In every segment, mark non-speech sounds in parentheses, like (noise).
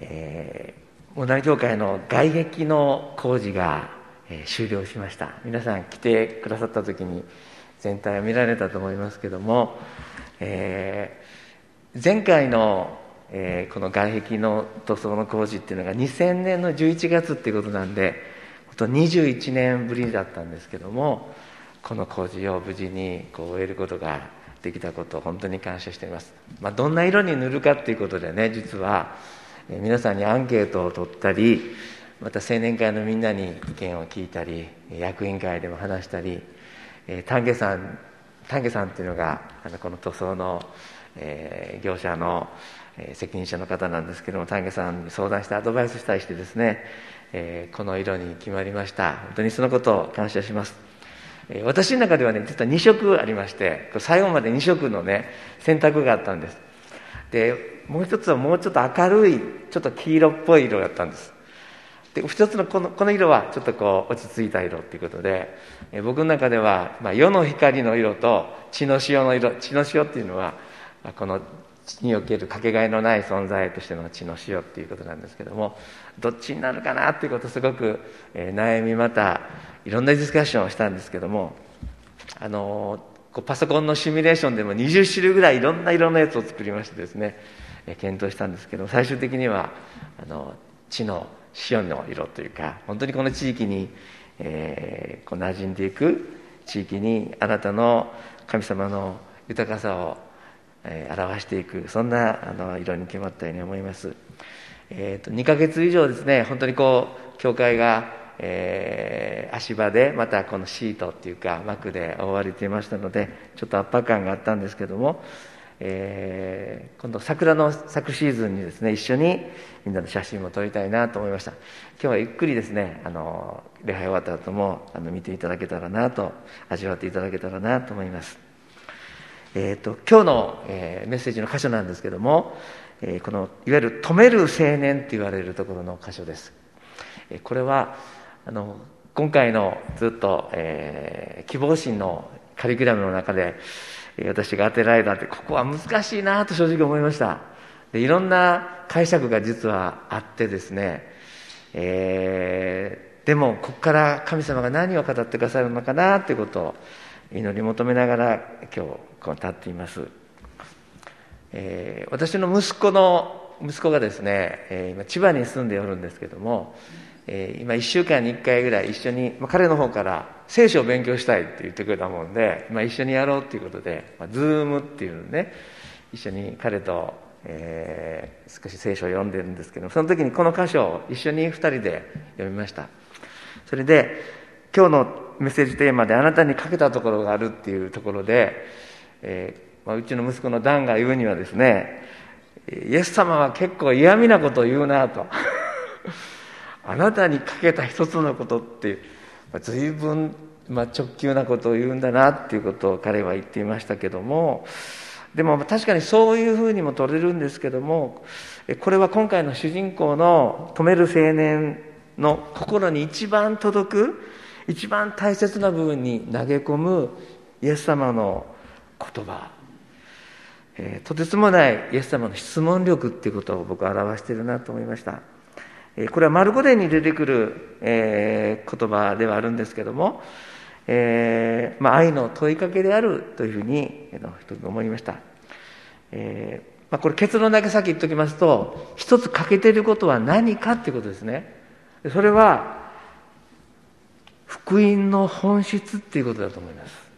えー、モナ教会の外壁の工事が、えー、終了しました。皆さん来てくださった時に全体を見られたと思いますけども、えー、前回の、えー、この外壁の塗装の工事っていうのが2000年の11月っていうことなんで21年ぶりだったんですけどもこの工事を無事にこう終えることができたことを本当に感謝しています、まあ、どんな色に塗るかっていうことでね実は皆さんにアンケートを取ったりまた青年会のみんなに意見を聞いたり役員会でも話したり丹下さん丹下さんっていうのがあのこの塗装の、えー、業者の、えー、責任者の方なんですけども丹下さんに相談してアドバイスしたりしてですね、えー、この色に決まりました。本当にそのことを感謝します。え私の中ではね実は2色ありまして最後まで2色のね選択があったんです。でもう一つはもうちょっと明るいちょっと黄色っぽい色だったんです。で一つのこのこの色はちょっとこう落ち着いた色っていうことで僕の中では、まあ、世の光の色と血の潮の色血の潮っていうのはこの地におけるかけがえのない存在としての血の潮っていうことなんですけどもどっちになるかなっていうことをすごく、え、悩みまたいろんなディスカッションをしたんですけどもあのこうパソコンのシミュレーションでも20種類ぐらいいろんな色のやつを作りましてですね、え、検討したんですけど最終的にはあの血の潮の色というか本当にこの地域に、えー、こう馴染んでいく地域にあなたの神様の豊かさをえー、表していくそんなあの色に決まったように思います、えーと、2ヶ月以上ですね本当にこう教会が、えー、足場でまたこのシートっていうか幕で覆われていましたのでちょっと圧迫感があったんですけども、えー、今度桜の咲くシーズンにですね一緒にみんなの写真も撮りたいなと思いました。今日はゆっくりですねあの礼拝終わった後もあの見ていただけたらなと味わっていただけたらなと思います。えーと、今日の、えー、メッセージの箇所なんですけども、え、このいわゆる「止める青年」って言われるところの箇所です、え、これはあの今回のずっと、え希望心のカリキュラムの中で、私が当てられたってここは難しいなと正直思いました。でいろんな解釈が実はあってですね、えでもここから神様が何を語ってくださるのかなということを祈り求めながら今日こう立っています、えー、私の息子の息子がですね、えー、今千葉に住んでおるんですけども、えー、今1週間に1回ぐらい一緒に、まあ、彼の方から聖書を勉強したいって言ってくれたもんで、まあ、一緒にやろうっていうことで、まあ、ズームっていうのね一緒に彼と、えー、少し聖書を読んでるんですけどその時にこの箇所を一緒に2人で読みました。それで今日のメッセージテーマであなたにかけたところがあるっていうところで、えーまあ、うちの息子のダンが言うにはですねイエス様は結構嫌味なことを言うなと。(laughs) あなたにかけた一つのことってまあ、随分、まあ、直球なことを言うんだなっていうことを彼は言っていましたけどもでも確かにそういうふうにも取れるんですけどもこれは今回の主人公の止める青年の心に一番届く一番大切な部分に投げ込むイエス様の言葉、えー、とてつもないイエス様の質問力っていうことを僕は表しているなと思いました、これはマルコ伝に出てくる、えー、言葉ではあるんですけども、えまあ、愛の問いかけであるというふうに、えー、一つ思いました、えまあ、これ結論だけ先言っておきますと一つ欠けていることは何かっていうことですね。それは福音の本質っていうことだと思います。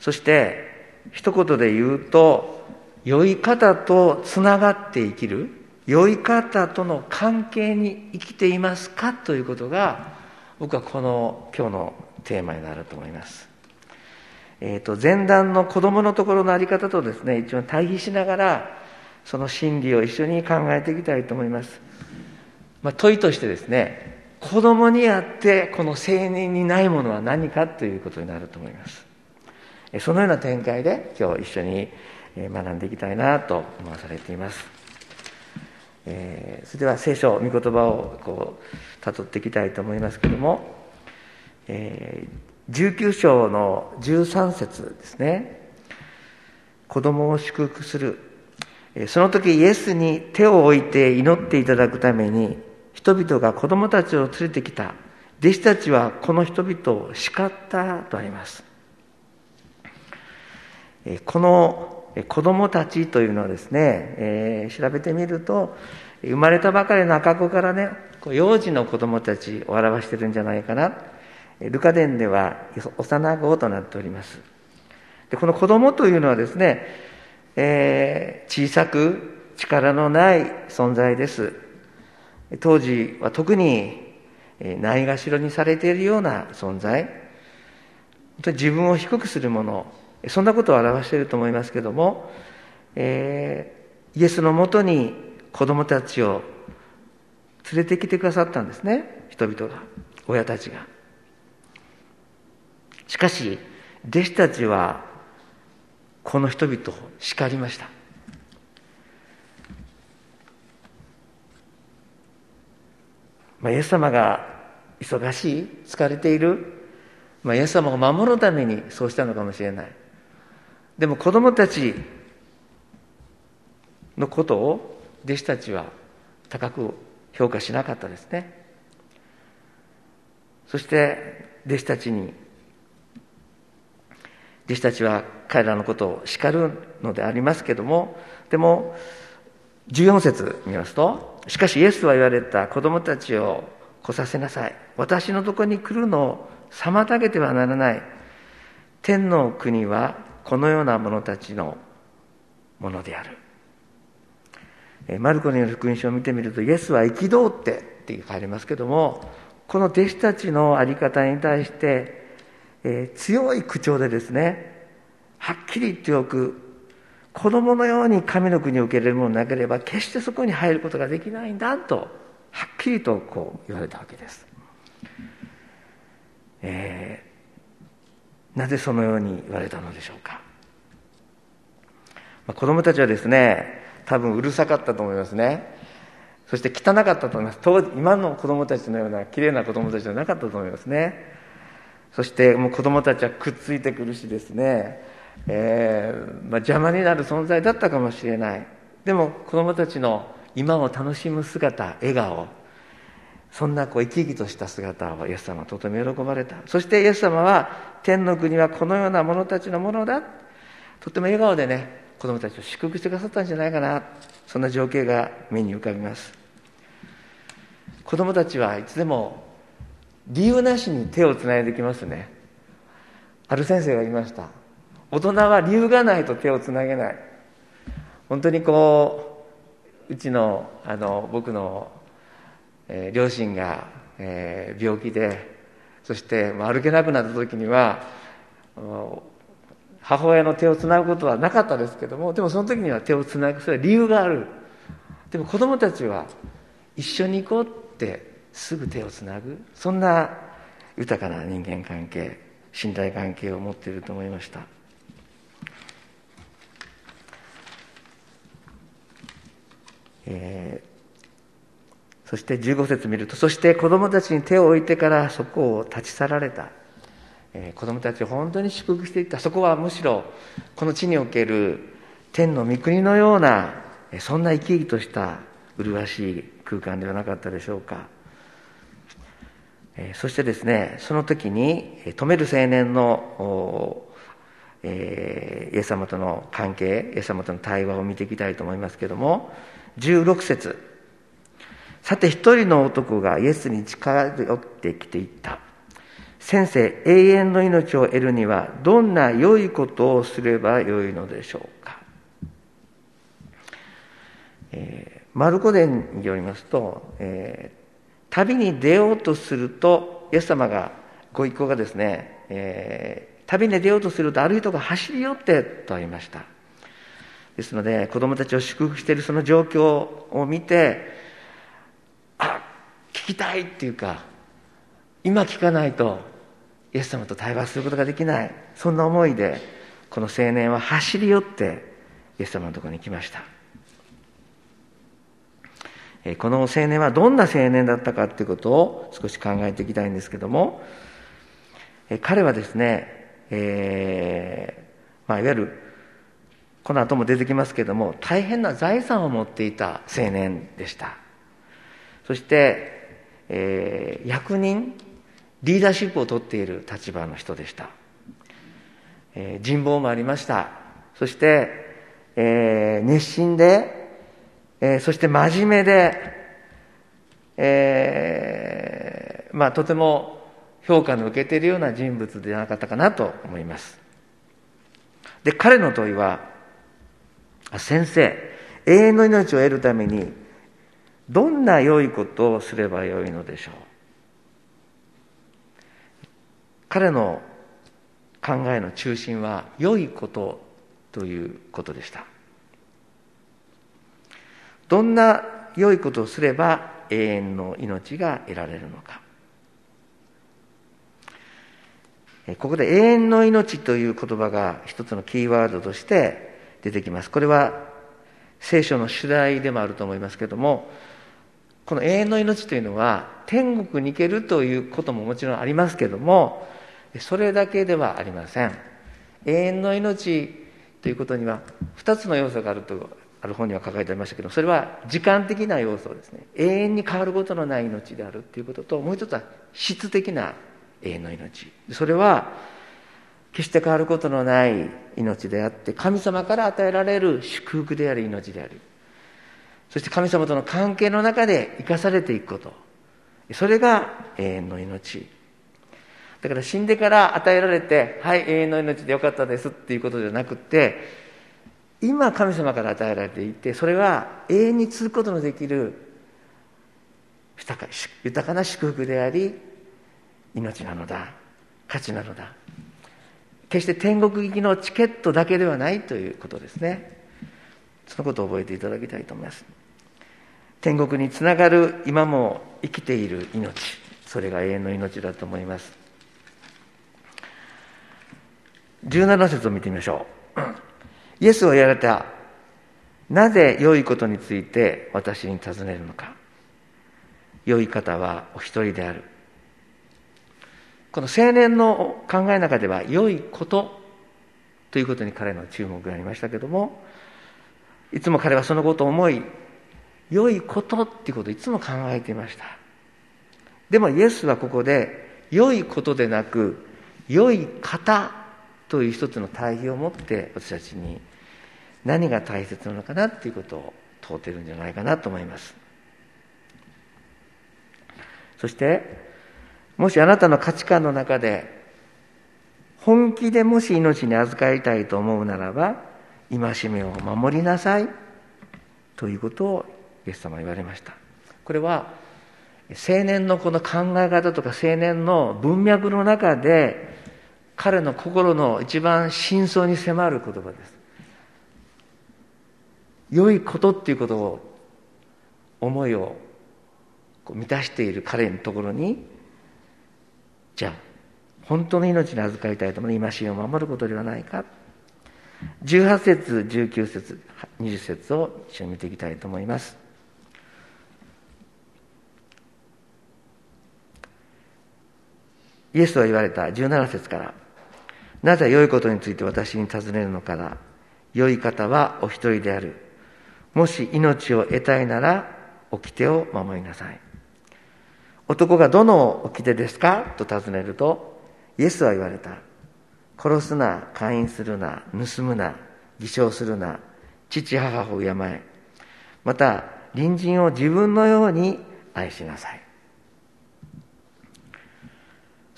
そして一言で言うと良い方とつながって生きる。良い方との関係に生きていますかということが僕はこの今日のテーマになると思います。えーと、前段の子供のところの在り方とですね一応対比しながらその真理を一緒に考えていきたいと思います、まあ、問いとしてですね子供にあってこの青年にないものは何かということになると思います。そのような展開で今日一緒に学んでいきたいなと思わされています、えー、それでは聖書御言葉をこう辿っていきたいと思いますけれども、えー、19章の13節ですね。子供を祝福する。その時イエスに手を置いて祈っていただくために人々が子供たちを連れてきた。弟子たちはこの人々を叱ったとあります。この子供たちというのはですね、えー、調べてみると生まれたばかりの赤子からね幼児の子供たちを表してるんじゃないかな。ルカ伝では幼子となっております。でこの子供というのはですね、えー、小さく力のない存在です。当時は特にないがしろにされているような存在。自分を低くするもの。そんなことを表していると思いますけども、えー、イエスのもとに子供たちを連れてきてくださったんですね人々が親たちが。しかし弟子たちはこの人々を叱りました。まあ、イエス様が忙しい疲れている、まあ、イエス様を守るためにそうしたのかもしれない。でも子供たちのことを弟子たちは高く評価しなかったですね。そして弟子たちに弟子たちは彼らのことを叱るのでありますけどもでも14節見ますとしかしイエスは言われた子供たちを来させなさい。私のとこに来るのを妨げてはならない。天の国はこのような者たちのものである。マルコによる福音書を見てみるとイエスは憤ってって書いてますけどもこの弟子たちの在り方に対して、えー、強い口調でですねはっきり言っておく子供のように神の国を受け入れるものなければ決してそこに入ることができないんだとはっきりとこう言われたわけです、えー、なぜそのように言われたのでしょうか、まあ、子供たちはですね多分うるさかったと思いますね。そして汚かったと思います。当今の子供たちのような綺麗な子供たちじゃなかったと思いますね。そしてもう子供たちはくっついてくるしですねえー、まあ、邪魔になる存在だったかもしれない。でも子供たちの今を楽しむ姿笑顔そんなこう生き生きとした姿をイエス様はとても喜ばれた。そしてイエス様は天の国はこのような者たちのものだ。とても笑顔でね子供たちを祝福してくださったんじゃないかな。そんな情景が目に浮かびます。子供たちはいつでも理由なしに手をつないできますね。ある先生が言いました。大人は理由がないと手をつなげない。本当にこううちのあの僕の、えー、両親が、えー、病気でそして歩けなくなった時には母親の手をつなぐことはなかったですけどもでもその時には手をつなぐそれは理由がある。でも子供たちは一緒に行こうってすぐ手をつなぐ。そんな豊かな人間関係信頼関係を持っていると思いました。えー、そして15節見るとそして子供たちに手を置いてからそこを立ち去られた、えー、子供たちを本当に祝福していった。そこはむしろこの地における天の御国のようなそんな生き生きとした麗しい空間ではなかったでしょうか、えー、そしてですねその時に止める青年のえー、イエス様との関係イエス様との対話を見ていきたいと思いますけども16節。さて一人の男がイエスに近寄ってきていった。先生永遠の命を得るにはどんな良いことをすればよいのでしょうか、えー、マルコ伝によりますと、えー、旅に出ようとするとイエス様がご一行がですね、えー、旅に出ようとすると歩いとか走り寄ってとありました。ですので子供たちを祝福しているその状況を見て聞きたいっていうか今聞かないとイエス様と対話することができない。そんな思いでこの青年は走り寄ってイエス様のところに来ました。この青年はどんな青年だったかということを少し考えていきたいんですけども彼はですね、えーまあ、いわゆるこの後も出てきますけども大変な財産を持っていた青年でした。そして、えー、役人リーダーシップを取っている立場の人でした、えー、人望もありました。そして、えー、熱心で、えー、そして真面目で、えー、まあとても評価の受けているような人物ではなかったかなと思います。で彼の問いは先生、永遠の命を得るために、どんな良いことをすればよいのでしょう？彼の考えの中心は良いことということでした。どんな良いことをすれば永遠の命が得られるのか。ここで永遠の命という言葉が一つのキーワードとして出てきます。これは聖書の主題でもあると思いますけれども、この永遠の命というのは天国に行けるということももちろんありますけども、それだけではありません。永遠の命ということには2つの要素があると、ある本には書かれてありましたけど、それは時間的な要素ですね。永遠に変わることのない命であるということと、もう一つは質的な永遠の命。それは決して変わることのない命であって神様から与えられる祝福である命であるそして神様との関係の中で生かされていくこと。それが永遠の命。だから死んでから与えられてはい永遠の命でよかったですっていうことじゃなくて今神様から与えられていてそれは永遠に続くことのできる豊かな祝福であり命なのだ。価値なのだ。決して天国行きのチケットだけではないということですね。そのことを覚えていただきたいと思います。天国につながる今も生きている命。それが永遠の命だと思います。17節を見てみましょう。(clears throat) イエスは言われた。なぜ良いことについて私に尋ねるのか。良い方はお一人である。この青年の考えの中では良いことということに彼の注目がありましたけどもいつも彼はそのことを思い良いことっていうことをいつも考えていました。でもイエスはここで良いことでなく良い方という一つの対比を持って私たちに何が大切なのかなっていうことを問うてるんじゃないかなと思います。そしてもしあなたの価値観の中で本気でもし命に預かりたいと思うならば戒めを守りなさいということをイエス様は言われました。これは青年のこの考え方とか青年の文脈の中で彼の心の一番真相に迫る言葉です。良いことっていうことを思いを満たしている彼のところにじゃあ本当の命に預かりたいと思う戒めを守ることではないか。18節19節20節を一緒に見ていきたいと思います。イエスは言われた17節からなぜ良いことについて私に尋ねるのかな良い方はお一人であるもし命を得たいなら掟を守りなさい男がどの掟ですか？と尋ねると、イエスは言われた。殺すな、勧誘するな、盗むな、偽証するな、父母を敬え。また、隣人を自分のように愛しなさい。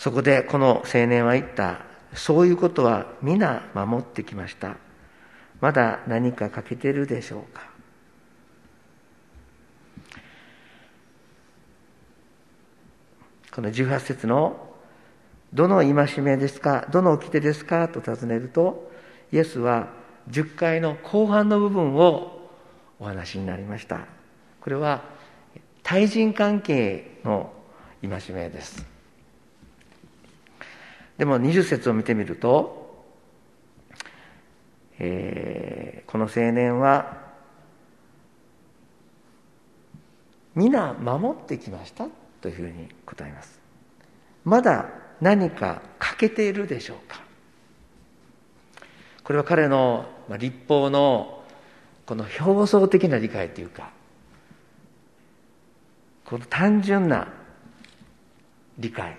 そこでこの青年は言った。そういうことは皆守ってきました。まだ何か欠けてるでしょうか？この18節のどの戒めですか？どの掟ですか？と尋ねるとイエスは10回の後半の部分をお話になりましたこれは対人関係の戒めですでも20節を見てみると、えー、この青年は皆守ってきましたというふうに答えます。まだ何か欠けているでしょうか。これは彼の、立法のこの表層的な理解というかこの単純な理解。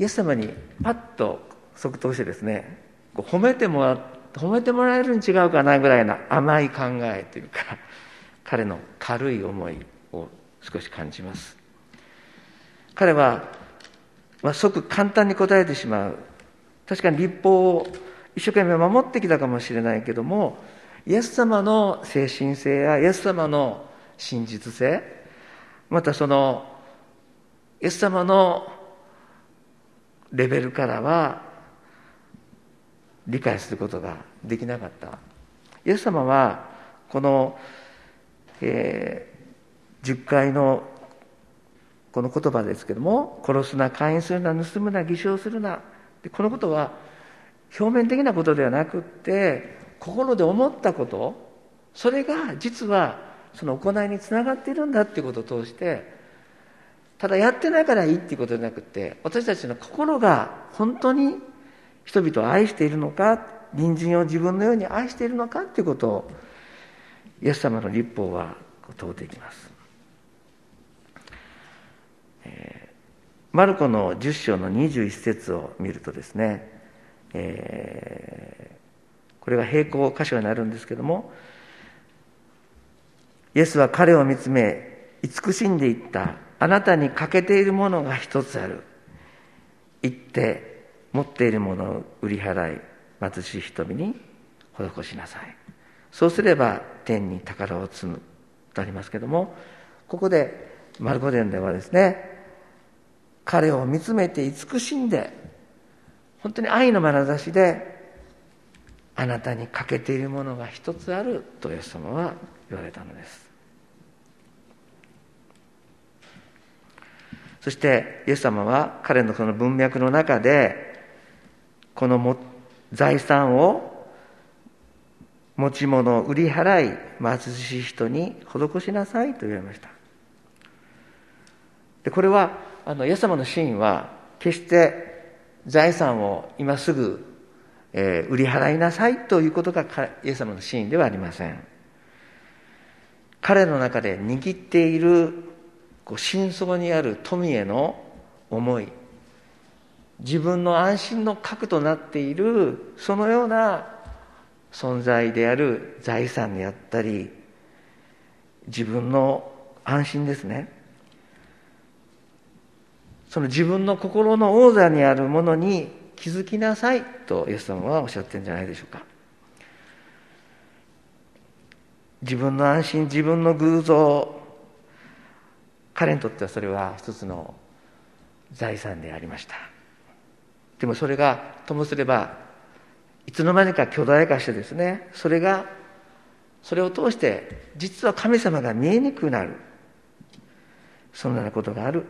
イエス様にパッと即答してですね褒めてもら褒めてもらえるに違うかなぐらいな甘い考えというか (laughs) 彼の軽い思いを少し感じます。彼は、まあ、即簡単に答えてしまう。確かに立法を一生懸命守ってきたかもしれないけどもイエス様の精神性やイエス様の真実性またそのイエス様のレベルからは理解することができなかった。イエス様はこの、えー、10回のこの言葉ですけども殺すな勧誘するな盗むな偽証するな。でこのことは表面的なことではなくって心で思ったこと。それが実はその行いにつながっているんだっていうことを通してただやってないからいいっていうことじゃなくて私たちの心が本当に人々を愛しているのか隣人を自分のように愛しているのかっていうことをイエス様の立法は問うていきます、えー、マルコの10章の21節を見るとですね、えー、これが並行箇所になるんですけどもイエスは彼を見つめ慈しんでいった。あなたに欠けているものが一つある。行って持っているものを売り払い貧しい人々に施しなさい。そうすれば天に宝を積む。とありますけどもここでマルコ伝ではですね彼を見つめて慈しんで本当に愛の眼差しであなたに欠けているものが一つあるとイエス様は言われたのです。そしてイエス様は彼のその文脈の中でこのも財産を持ち物を売り払い貧しい人に施しなさいと言われました。でこれはあのイエス様のシーンは決して財産を今すぐ、えー、売り払いなさいということがイエス様のシーンではありません。彼の中で握っているこう深層にある富への思い。自分の安心の核となっているそのような存在である財産であったり自分の安心ですね。その自分の心の王座にあるものに気づきなさいとイエス様はおっしゃってるんじゃないでしょうか。自分の安心自分の偶像彼にとってはそれは一つの財産でありました。でもそれがともすればいつの間にか巨大化してですねそれがそれを通して実は神様が見えにくくなる。そんなことがある。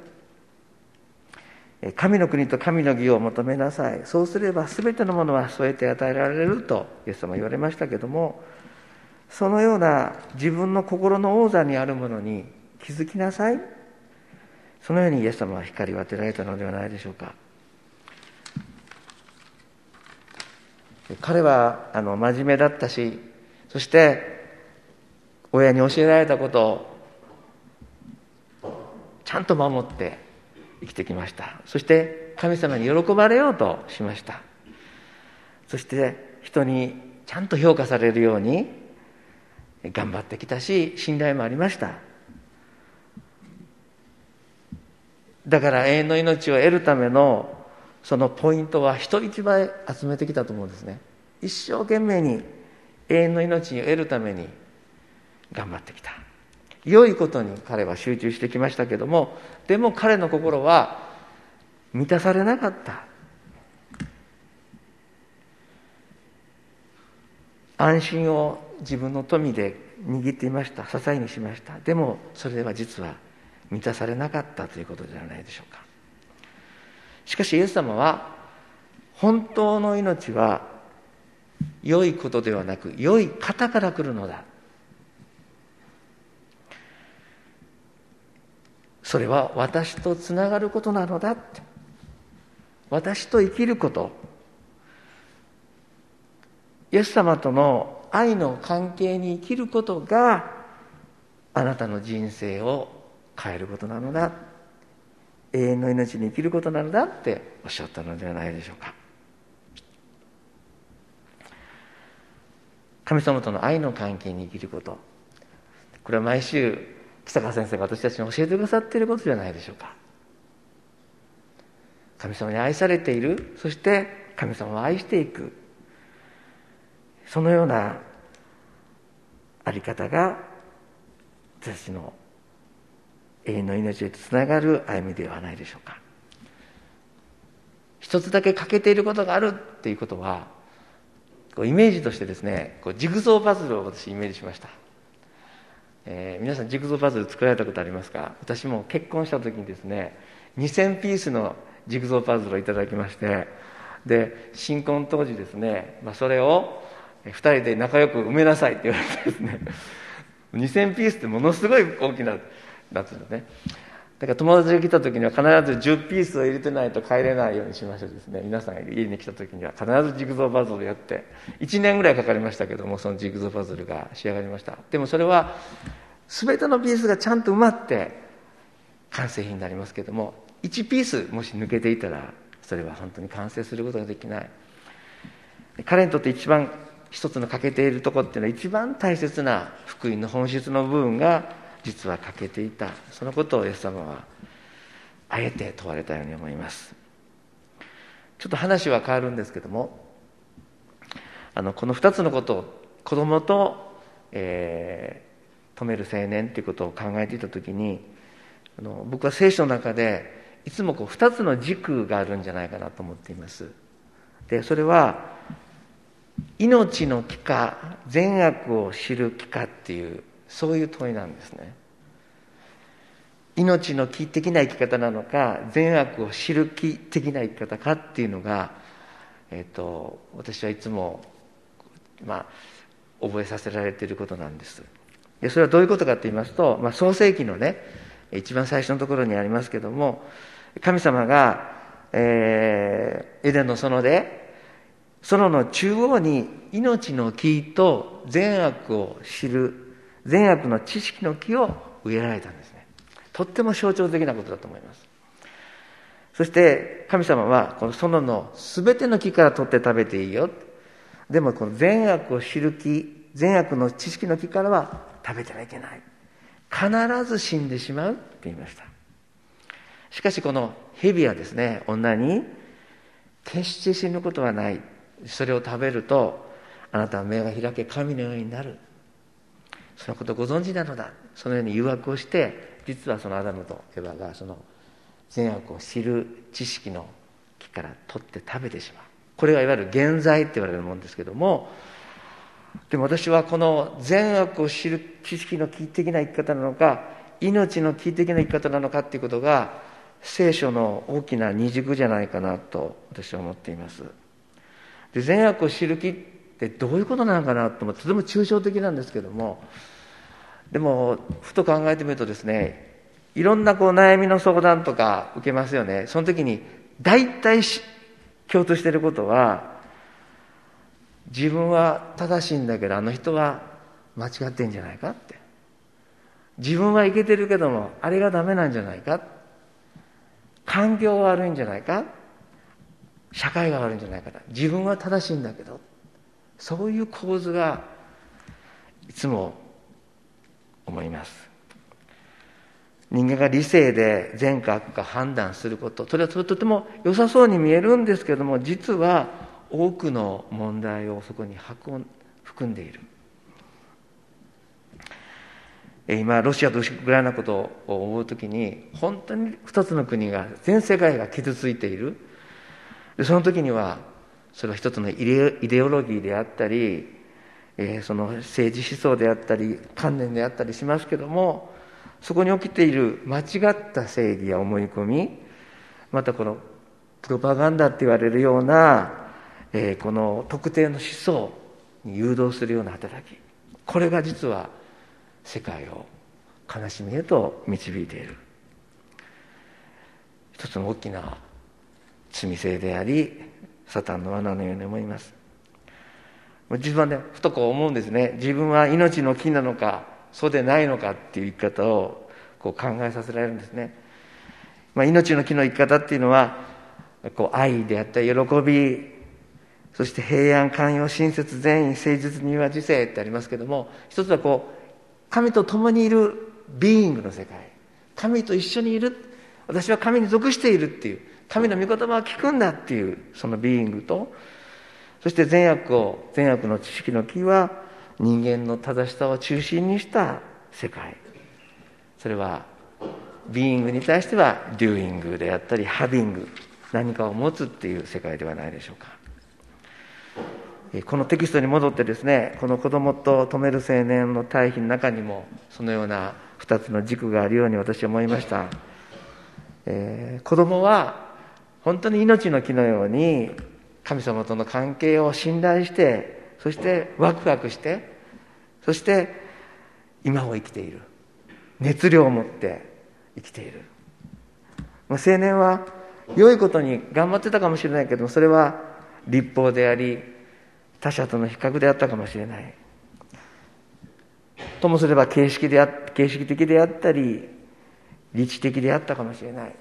神の国と神の義を求めなさい。そうすれば全てのものは添えて与えられるとイエス様言われましたけどもそのような自分の心の王座にあるものに気づきなさい。そのようにイエス様は光を当てられたのではないでしょうか。彼はあの真面目だったしそして親に教えられたことをちゃんと守って生きてきました。そして神様に喜ばれようとしました。そして人にちゃんと評価されるように頑張ってきたし信頼もありました。だから永遠の命を得るためのそのポイントは人一倍集めてきたと思うんですね。一生懸命に永遠の命を得るために頑張ってきた。良いことに彼は集中してきましたけどもでも彼の心は満たされなかった。安心を自分の富で握っていました。支えにしました。でもそれは実は満たされなかったということではないでしょうか。しかしイエス様は本当の命は良いことではなく良い方から来るのだ。それは私とつながることなのだって。私と生きること。イエス様との愛の関係に生きることがあなたの人生を変えることなのだ。永遠の命に生きることなのだっておっしゃったのではないでしょうか。神様との愛の関係に生きること。これは毎週北川先生が私たちに教えてくださっていることじゃないでしょうか。神様に愛されている。そして神様を愛していく。そのようなあり方が私の永遠の命へとつながる歩みではないでしょうか。一つだけ欠けていることがあるっていうことはこうイメージとしてですねこうジグゾーパズルを私イメージしました、えー、皆さんジグゾーパズル作られたことありますか？私も結婚した時にですね2000ピースのジグゾーパズルをいただきましてで新婚当時ですね、まあ、それを2人で仲良く埋めなさいって言われてですね2000ピースってものすごい大きななんていうのね。だから友達が来た時には必ず10ピースを入れてないと帰れないようにしましょうですね。皆さんが家に来た時には。必ずジグゾーパズルやって。1年ぐらいかかりましたけどもそのジグゾーパズルが仕上がりました。でもそれは全てのピースがちゃんと埋まって完成品になりますけども1ピースもし抜けていたらそれは本当に完成することができない。彼にとって一番一つの欠けているところっていうのは一番大切な福音の本質の部分が実は欠けていた。そのことをイエス様はあえて問われたように思います。ちょっと話は変わるんですけどもあのこの2つのことを子供と、えー、止める青年ということを考えていた時にあの僕は聖書の中でいつもこう2つの軸があるんじゃないかなと思っています。でそれは命の木か善悪を知る木かっていうそういう問いなんですね。命の木的な生き方なのか善悪を知る木的な生き方かっていうのが、えーと、私はいつも、まあ、覚えさせられていることなんです。でそれはどういうことかと言いますと、まあ、創世記のね一番最初のところにありますけども神様が、えー、エデンの園で園の中央に命の木と善悪を知る善悪の知識の木を植えられたんですね。とっても象徴的なことだと思います。そして神様はこの園の全ての木から取って食べていいよ。でもこの善悪を知る木善悪の知識の木からは食べてはいけない。必ず死んでしまうって言いました。しかしこの蛇はですね女に決して死ぬことはない。それを食べるとあなたは目が開け神のようになる。そのことご存知なのだ。そのように誘惑をして実はそのアダムとエヴァがその善悪を知る知識の木から取って食べてしまう。これがいわゆる現在って言われるものですけどもでも私はこの善悪を知る知識の木的な生き方なのか命の木的な生き方なのかっていうことが聖書の大きな二軸じゃないかなと私は思っています。で善悪を知る木ってどういうことなのかなと思ってとても抽象的なんですけどもでもふと考えてみるとですねいろんなこう悩みの相談とか受けますよね。その時に大体共通していることは自分は正しいんだけどあの人は間違ってんじゃないかって。自分はいけてるけどもあれがダメなんじゃないか。環境が悪いんじゃないか。社会が悪いんじゃないか自分は正しいんだけど。そういう構図がいつも思います。人間が理性で善か悪か判断すること。それはとても良さそうに見えるんですけども実は多くの問題をそこに含んでいる。今ロシアとウクライナのことを思う時に本当に2つの国が全世界が傷ついている。その時にはそれは一つのイデオロギーであったり、えー、その政治思想であったり観念であったりしますけどもそこに起きている間違った正義や思い込みまたこのプロパガンダって言われるような、えー、この特定の思想に誘導するような働きこれが実は世界を悲しみへと導いている。一つの大きな罪性でありサタンの罠のように思います。自分はねふとこう思うんですね。自分は命の木なのかそうでないのかっていう生き方をこう考えさせられるんですね、まあ、命の木の生き方っていうのはこう愛であったり喜びそして平安寛容親切善意誠実には知性ってありますけども一つはこう神と共にいるビーイングの世界。神と一緒にいる。私は神に属しているっていう。神の御言葉を聞くんだっていうそのビーイングとそして善悪を善悪の知識の木は人間の正しさを中心にした世界。それはビーイングに対してはデューイングであったりハビング何かを持つっていう世界ではないでしょうか。このテキストに戻ってですねこの子供と止める青年の対比の中にもそのような2つの軸があるように私は思いました、えー、子供は本当に命の木のように神様との関係を信頼してそしてワクワクしてそして今を生きている。熱量を持って生きている、まあ、青年は良いことに頑張ってたかもしれないけどもそれは立法であり他者との比較であったかもしれない。ともすれば形式であ形式的であったり理知的であったかもしれない。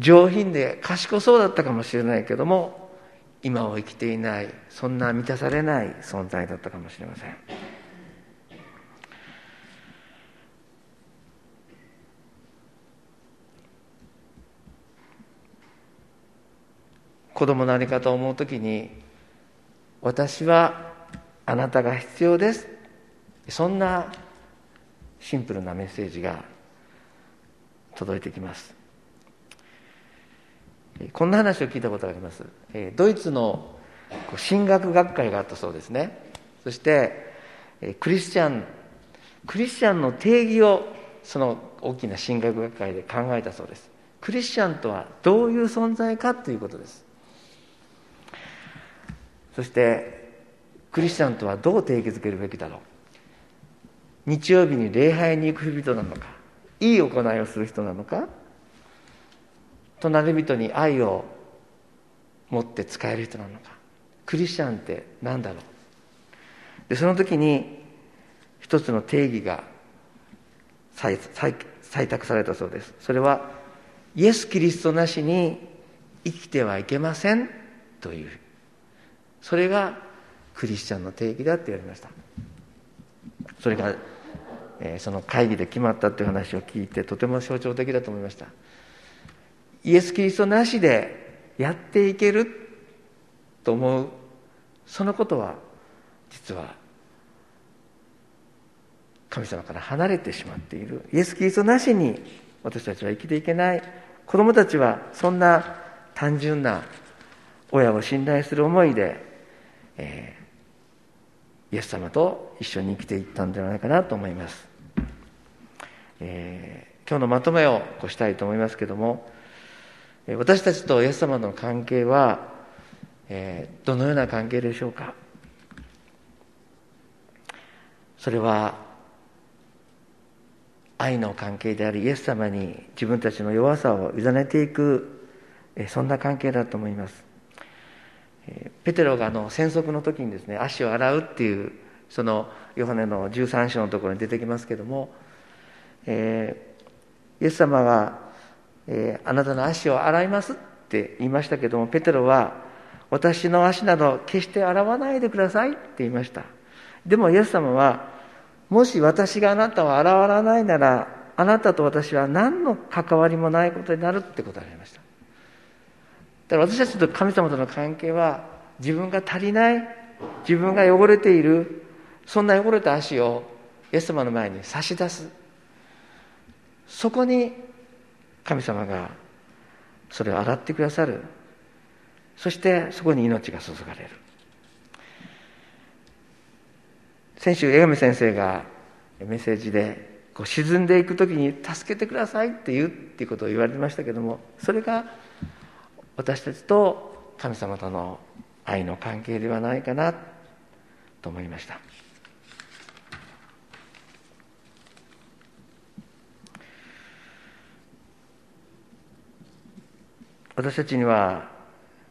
上品で賢そうだったかもしれないけども今を生きていないそんな満たされない存在だったかもしれません。子供の在り方を思うときに私はあなたが必要です。そんなシンプルなメッセージが届いてきます。こんな話を聞いたことがあります。ドイツの神学学会があったそうですね。そしてクリスチャンクリスチャンの定義をその大きな神学学会で考えたそうです。クリスチャンとはどういう存在かということです。そしてクリスチャンとはどう定義づけるべきだろう。日曜日に礼拝に行く人なのかいい行いをする人なのか隣人に愛を持って使える人なのか。クリスチャンって何だろう。でその時に一つの定義が採択されたそうです。それはイエス・キリストなしに生きてはいけません。という。それがクリスチャンの定義だって言われました。それが、えー、その会議で決まったという話を聞いてとても象徴的だと思いました。イエス・キリストなしでやっていけると思う。そのことは実は神様から離れてしまっている。イエス・キリストなしに私たちは生きていけない。子供たちはそんな単純な親を信頼する思いでえー、イエス様と一緒に生きていったんではないかなと思います、えー、今日のまとめをこうしたいと思いますけども私たちとイエス様の関係は、えー、どのような関係でしょうか？それは愛の関係でありイエス様に自分たちの弱さを委ねていくえそんな関係だと思います。えペテロがあの戦争の時にですね足を洗うっていうそのヨハネの13章のところに出てきますけども、えー、イエス様が、えー、あなたの足を洗いますって言いましたけどもペテロは私の足など決して洗わないでくださいって言いました。でもイエス様はもし私があなたを洗わないならあなたと私は何の関わりもないことになるって答えられました。だから私たちと神様との関係は自分が足りない自分が汚れているそんな汚れた足をイエス様の前に差し出す。そこに神様がそれを洗ってくださる。そしてそこに命が注がれる。先週江上先生がメッセージでこう沈んでいく時に助けてくださいって言うっていうことを言われましたけどもそれが私たちと神様との愛の関係ではないかなと思いました。私たちには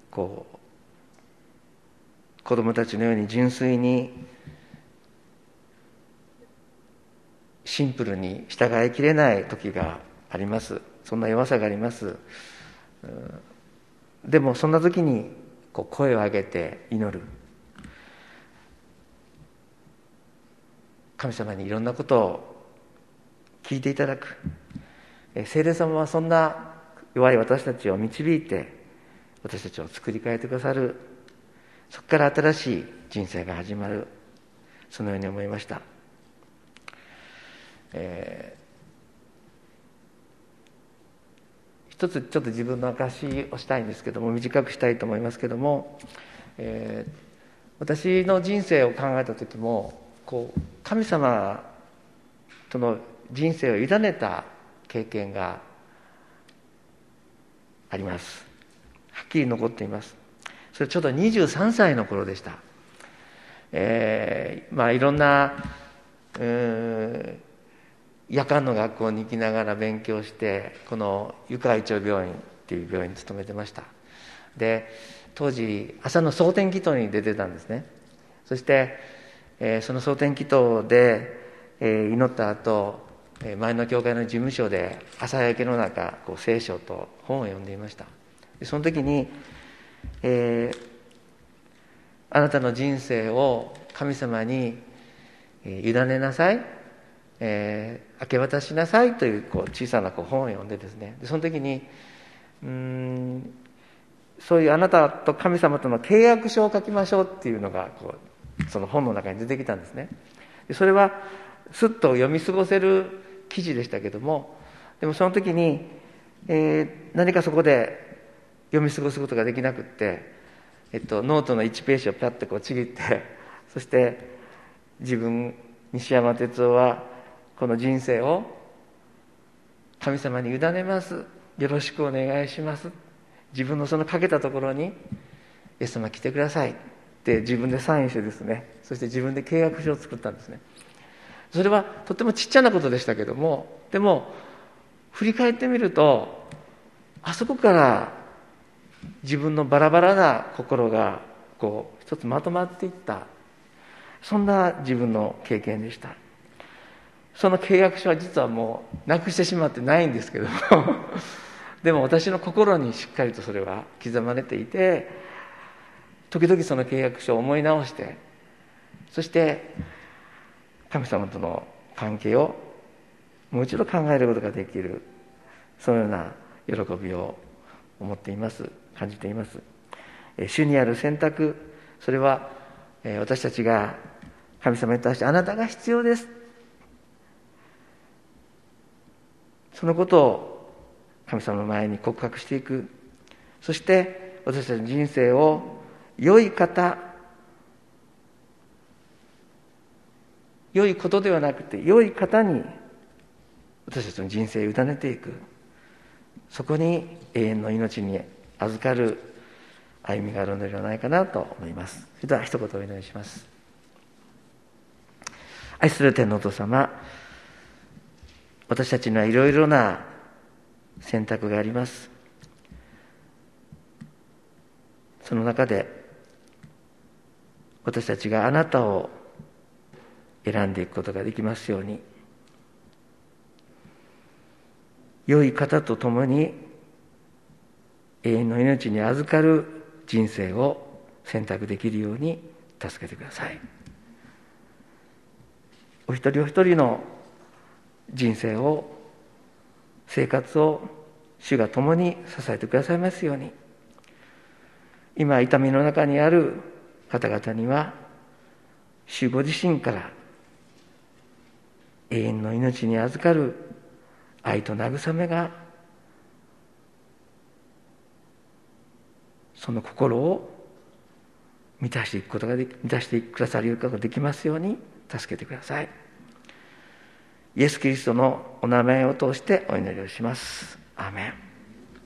こう子供たちのように純粋にシンプルに従いきれない時があります。そんな弱さがあります。でもそんな時にこう声を上げて祈る。神様にいろんなことを聞いていただく。聖霊様はそんな弱い私たちを導いて私たちを作り変えてくださる。そこから新しい人生が始まる。そのように思いました、えー、一つちょっと自分の証しをしたいんですけども短くしたいと思いますけども、えー、私の人生を考えた時もこう神様との人生を委ねた経験があります。はっきり残っています。それちょうど23歳の頃でした。えー、まあいろんな夜間の学校に行きながら勉強してこの湯川一応病院っていう病院に勤めてました。で当時朝の蒼天祈祷に出てたんですね。そして、えー、その蒼天祈祷で、えー、祈った後前の教会の事務所で朝焼けの中こう聖書と本を読んでいました。その時に、えー、あなたの人生を神様に委ねなさい、えー、明け渡しなさい。というこう小さなこう本を読んでですね。でその時にうんそういうあなたと神様との契約書を書きましょうっていうのがこうその本の中に出てきたんですね。でそれはすっと読み過ごせる記事でしたけどもでもその時に、えー、何かそこで読み過ごすことができなくって、えっと、ノートの1ページをピャッとこうちぎってそして自分西山哲穂はこの人生を神様に委ねますよろしくお願いします自分のそのかけたところにイエス様来てくださいって自分でサインしてですねそして自分で契約書を作ったんですね。それはとてもちっちゃなことでしたけどもでも振り返ってみるとあそこから自分のバラバラな心がこう一つまとまっていった。そんな自分の経験でした。その契約書は実はもうなくしてしまってないんですけども。(laughs) でも私の心にしっかりとそれは刻まれていて時々その契約書を思い直してそして神様との関係をもう一度考えることができるそのような喜びを思っています感じています。主にある選択それは私たちが神様に対してあなたが必要です。そのことを神様の前に告白していく。そして私たちの人生を良い方良いことではなくて良い方に私たちの人生を委ねていく。そこに永遠の命に預かる歩みがあるのではないかなと思います。それでは一言お祈りします。愛する天皇お父様私たちにはいろいろな選択があります。その中で私たちがあなたを選んでいくことができますように。良い方と共に永遠の命に預かる人生を選択できるように助けてください。お一人お一人の人生を生活を主が共に支えてくださいますように。今痛みの中にある方々には主ご自身から永遠の命に預かる愛と慰めがその心を満たしていくことができ満たしてくださることができますように助けてください。イエス・キリストのお名前を通してお祈りをします。アメン。